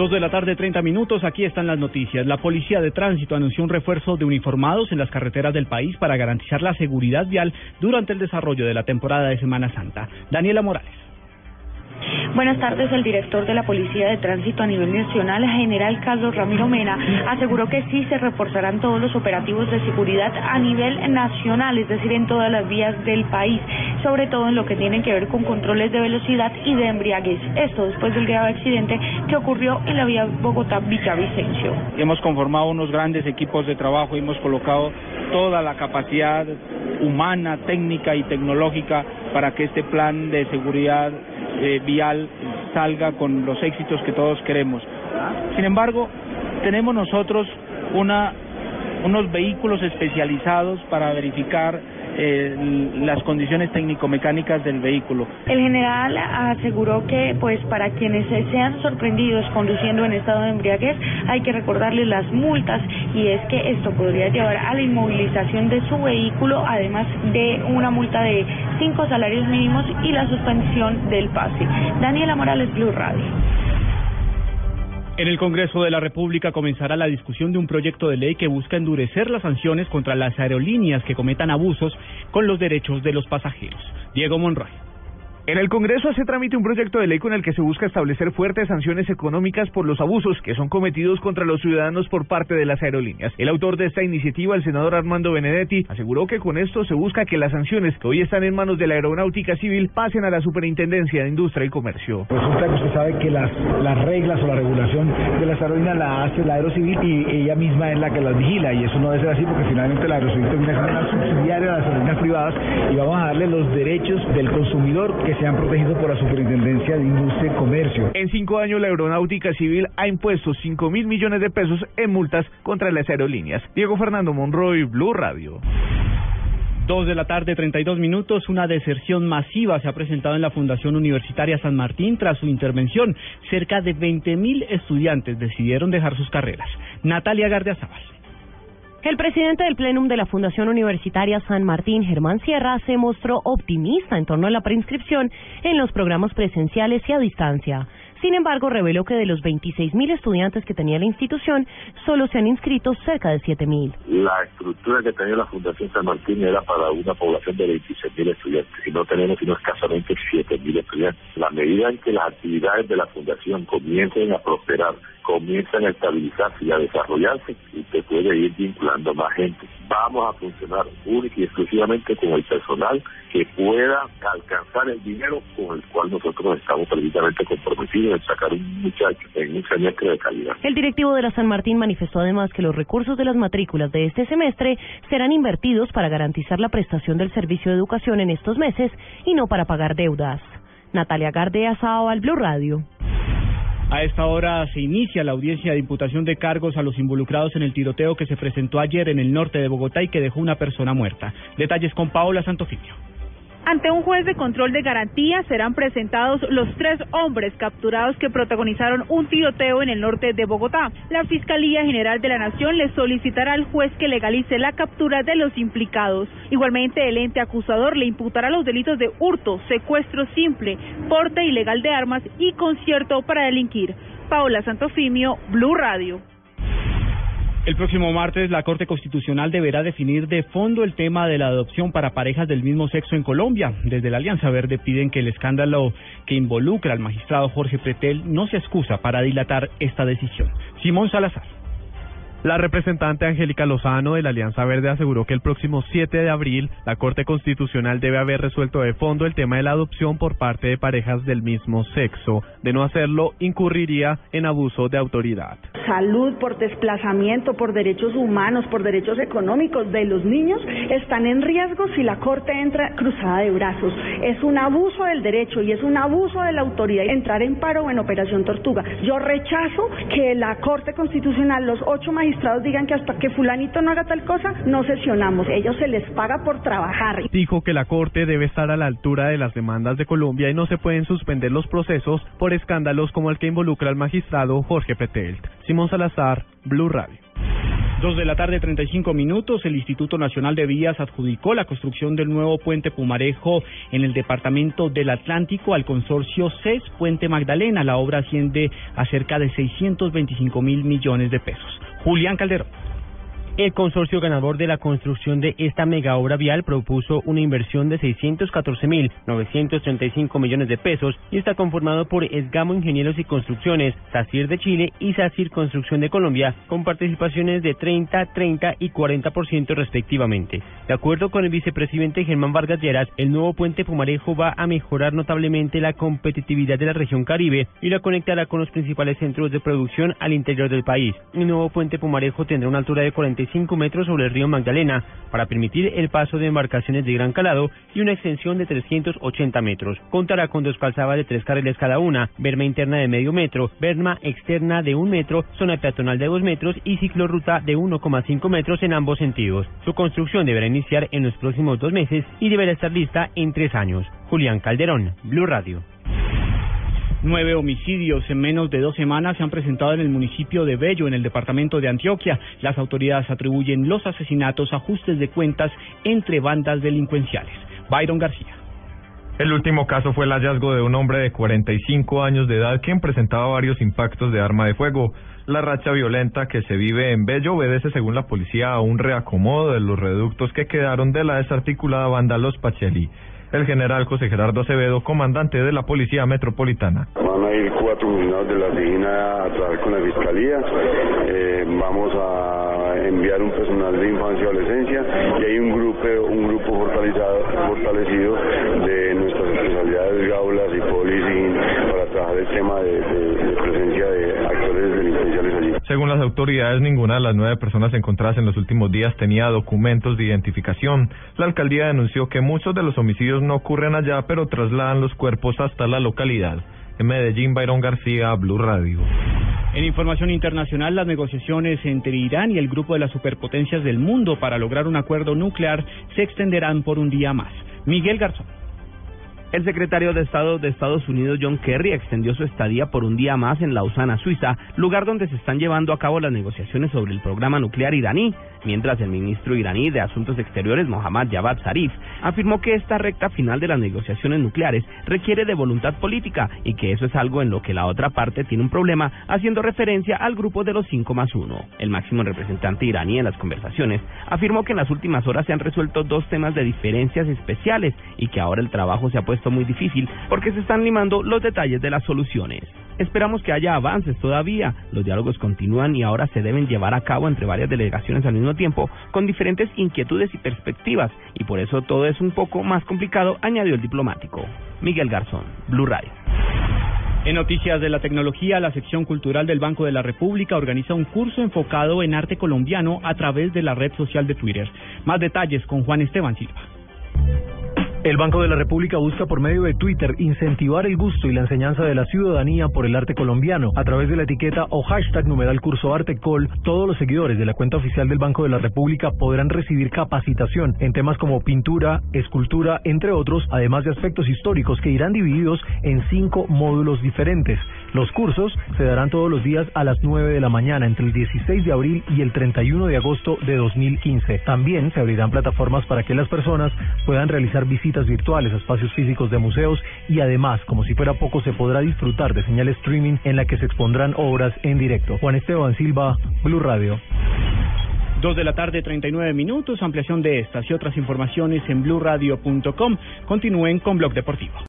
Dos de la tarde, 30 minutos. Aquí están las noticias. La Policía de Tránsito anunció un refuerzo de uniformados en las carreteras del país para garantizar la seguridad vial durante el desarrollo de la temporada de Semana Santa. Daniela Morales. Buenas tardes. El director de la Policía de Tránsito a nivel nacional, general Carlos Ramiro Mena, aseguró que sí se reforzarán todos los operativos de seguridad a nivel nacional, es decir, en todas las vías del país, sobre todo en lo que tiene que ver con controles de velocidad y de embriaguez. Esto después del grave accidente que ocurrió en la vía Bogotá-Villavicencio. Hemos conformado unos grandes equipos de trabajo y hemos colocado toda la capacidad humana, técnica y tecnológica para que este plan de seguridad eh, vial salga con los éxitos que todos queremos. Sin embargo, tenemos nosotros una, unos vehículos especializados para verificar eh, las condiciones técnico-mecánicas del vehículo. El general aseguró que, pues, para quienes sean sorprendidos conduciendo en estado de embriaguez, hay que recordarles las multas y es que esto podría llevar a la inmovilización de su vehículo, además de una multa de cinco salarios mínimos y la suspensión del pase. Daniela Morales, Blue Radio. En el Congreso de la República comenzará la discusión de un proyecto de ley que busca endurecer las sanciones contra las aerolíneas que cometan abusos con los derechos de los pasajeros. Diego Monroy. En el Congreso se tramite un proyecto de ley con el que se busca establecer fuertes sanciones económicas por los abusos que son cometidos contra los ciudadanos por parte de las aerolíneas. El autor de esta iniciativa, el senador Armando Benedetti, aseguró que con esto se busca que las sanciones que hoy están en manos de la aeronáutica civil pasen a la Superintendencia de Industria y Comercio. Resulta que usted sabe que las, las reglas o la regulación de las aerolíneas la hace la aerocivil y ella misma es la que las vigila y eso no debe ser así porque finalmente la aerocivil termina siendo una subsidiaria de las aerolíneas privadas y vamos a darle los derechos del consumidor que sean protegidos por la Superintendencia de Industria y Comercio. En cinco años, la Aeronáutica Civil ha impuesto 5 mil millones de pesos en multas contra las aerolíneas. Diego Fernando Monroy, Blue Radio. Dos de la tarde, 32 minutos. Una deserción masiva se ha presentado en la Fundación Universitaria San Martín tras su intervención. Cerca de 20 mil estudiantes decidieron dejar sus carreras. Natalia Gardiazabal. El presidente del Plenum de la Fundación Universitaria San Martín, Germán Sierra, se mostró optimista en torno a la preinscripción en los programas presenciales y a distancia. Sin embargo, reveló que de los 26.000 estudiantes que tenía la institución, solo se han inscrito cerca de 7.000. La estructura que tenía la Fundación San Martín era para una población de 26.000 estudiantes y no tenemos sino escasamente 7.000 estudiantes. La medida en que las actividades de la Fundación comiencen a prosperar, comienzan a estabilizarse y a desarrollarse, usted puede ir vinculando más gente. Vamos a funcionar única y exclusivamente con el personal que pueda alcanzar el dinero con el cual nosotros estamos precisamente comprometidos en sacar un muchacho en un semestre de calidad. El directivo de la San Martín manifestó además que los recursos de las matrículas de este semestre serán invertidos para garantizar la prestación del servicio de educación en estos meses y no para pagar deudas. Natalia Gardea, Sao al Blue Radio. A esta hora se inicia la audiencia de imputación de cargos a los involucrados en el tiroteo que se presentó ayer en el norte de Bogotá y que dejó una persona muerta. Detalles con Paola Santofimio. Ante un juez de control de garantía serán presentados los tres hombres capturados que protagonizaron un tiroteo en el norte de Bogotá. La Fiscalía General de la Nación le solicitará al juez que legalice la captura de los implicados. Igualmente, el ente acusador le imputará los delitos de hurto, secuestro simple, porte ilegal de armas y concierto para delinquir. Paola Santofimio, Blue Radio. El próximo martes la Corte Constitucional deberá definir de fondo el tema de la adopción para parejas del mismo sexo en Colombia. Desde la Alianza Verde piden que el escándalo que involucra al magistrado Jorge Pretel no se excusa para dilatar esta decisión. Simón Salazar. La representante Angélica Lozano de la Alianza Verde aseguró que el próximo 7 de abril la Corte Constitucional debe haber resuelto de fondo el tema de la adopción por parte de parejas del mismo sexo. De no hacerlo, incurriría en abuso de autoridad. Salud, por desplazamiento, por derechos humanos, por derechos económicos de los niños, están en riesgo si la Corte entra cruzada de brazos. Es un abuso del derecho y es un abuso de la autoridad entrar en paro o en operación tortuga. Yo rechazo que la Corte Constitucional, los ocho magistrados digan que hasta que fulanito no haga tal cosa, no sesionamos. Ellos se les paga por trabajar. Dijo que la Corte debe estar a la altura de las demandas de Colombia y no se pueden suspender los procesos por escándalos como el que involucra al magistrado Jorge Petelt. Salazar, Blue Radio. Dos de la tarde, 35 minutos. El Instituto Nacional de Vías adjudicó la construcción del nuevo puente Pumarejo en el departamento del Atlántico al consorcio CES Puente Magdalena. La obra asciende a cerca de 625 mil millones de pesos. Julián Calderón. El consorcio ganador de la construcción de esta mega obra vial propuso una inversión de 614.935 millones de pesos y está conformado por Esgamo Ingenieros y Construcciones, SACIR de Chile y SACIR Construcción de Colombia, con participaciones de 30, 30 y 40% respectivamente. De acuerdo con el vicepresidente Germán Vargas Lleras, el nuevo puente Pumarejo va a mejorar notablemente la competitividad de la región Caribe y la conectará con los principales centros de producción al interior del país. El nuevo puente Pumarejo tendrá una altura de 45 metros sobre el río Magdalena para permitir el paso de embarcaciones de gran calado y una extensión de 380 metros. Contará con dos calzadas de tres carriles cada una, berma interna de medio metro, berma externa de un metro, zona peatonal de dos metros y ciclorruta de 1,5 metros en ambos sentidos. Su construcción deberá iniciar en los próximos dos meses y deberá estar lista en tres años. Julián Calderón, Blue Radio. Nueve homicidios en menos de dos semanas se han presentado en el municipio de Bello, en el departamento de Antioquia. Las autoridades atribuyen los asesinatos a ajustes de cuentas entre bandas delincuenciales. Byron García. El último caso fue el hallazgo de un hombre de 45 años de edad quien presentaba varios impactos de arma de fuego. La racha violenta que se vive en Bello obedece, según la policía, a un reacomodo de los reductos que quedaron de la desarticulada banda Los Pacheli el general José Gerardo Acevedo, comandante de la Policía Metropolitana. Van a ir cuatro unidades de la DINA a trabajar con la Fiscalía. Eh, vamos a enviar un personal de infancia y adolescencia y hay un grupo, un grupo fortalecido, de nuestras especialidades, gaulas y policing para trabajar el tema de, presencia de. Según las autoridades, ninguna de las nueve personas encontradas en los últimos días tenía documentos de identificación. La alcaldía denunció que muchos de los homicidios no ocurren allá, pero trasladan los cuerpos hasta la localidad. En Medellín, Byron García, Blue Radio. En información internacional, las negociaciones entre Irán y el grupo de las superpotencias del mundo para lograr un acuerdo nuclear se extenderán por un día más. Miguel Garzón. El secretario de Estado de Estados Unidos, John Kerry, extendió su estadía por un día más en Lausana, Suiza, lugar donde se están llevando a cabo las negociaciones sobre el programa nuclear iraní, mientras el ministro iraní de Asuntos Exteriores, Mohammad Javad Zarif, afirmó que esta recta final de las negociaciones nucleares requiere de voluntad política y que eso es algo en lo que la otra parte tiene un problema, haciendo referencia al grupo de los cinco más uno. El máximo representante iraní en las conversaciones afirmó que en las últimas horas se han resuelto dos temas de diferencias especiales y que ahora el trabajo se ha puesto muy difícil porque se están limando los detalles de las soluciones. Esperamos que haya avances todavía. Los diálogos continúan y ahora se deben llevar a cabo entre varias delegaciones al mismo tiempo, con diferentes inquietudes y perspectivas, y por eso todo es un poco más complicado, añadió el diplomático. Miguel Garzón, Blue Radio. En noticias de la tecnología, la sección cultural del Banco de la República organiza un curso enfocado en arte colombiano a través de la red social de Twitter. Más detalles con Juan Esteban Silva. El Banco de la República busca por medio de Twitter incentivar el gusto y la enseñanza de la ciudadanía por el arte colombiano. A través de la etiqueta o hashtag numeral curso arte col, todos los seguidores de la cuenta oficial del Banco de la República podrán recibir capacitación en temas como pintura, escultura, entre otros, además de aspectos históricos que irán divididos en cinco módulos diferentes. Los cursos se darán todos los días a las 9 de la mañana entre el 16 de abril y el 31 de agosto de 2015. También se abrirán plataformas para que las personas puedan realizar visitas virtuales a espacios físicos de museos y además, como si fuera poco, se podrá disfrutar de señal streaming en la que se expondrán obras en directo. Juan Esteban Silva, Blue Radio. Dos de la tarde, 39 minutos. Ampliación de estas y otras informaciones en blurradio.com. Continúen con Blog Deportivo.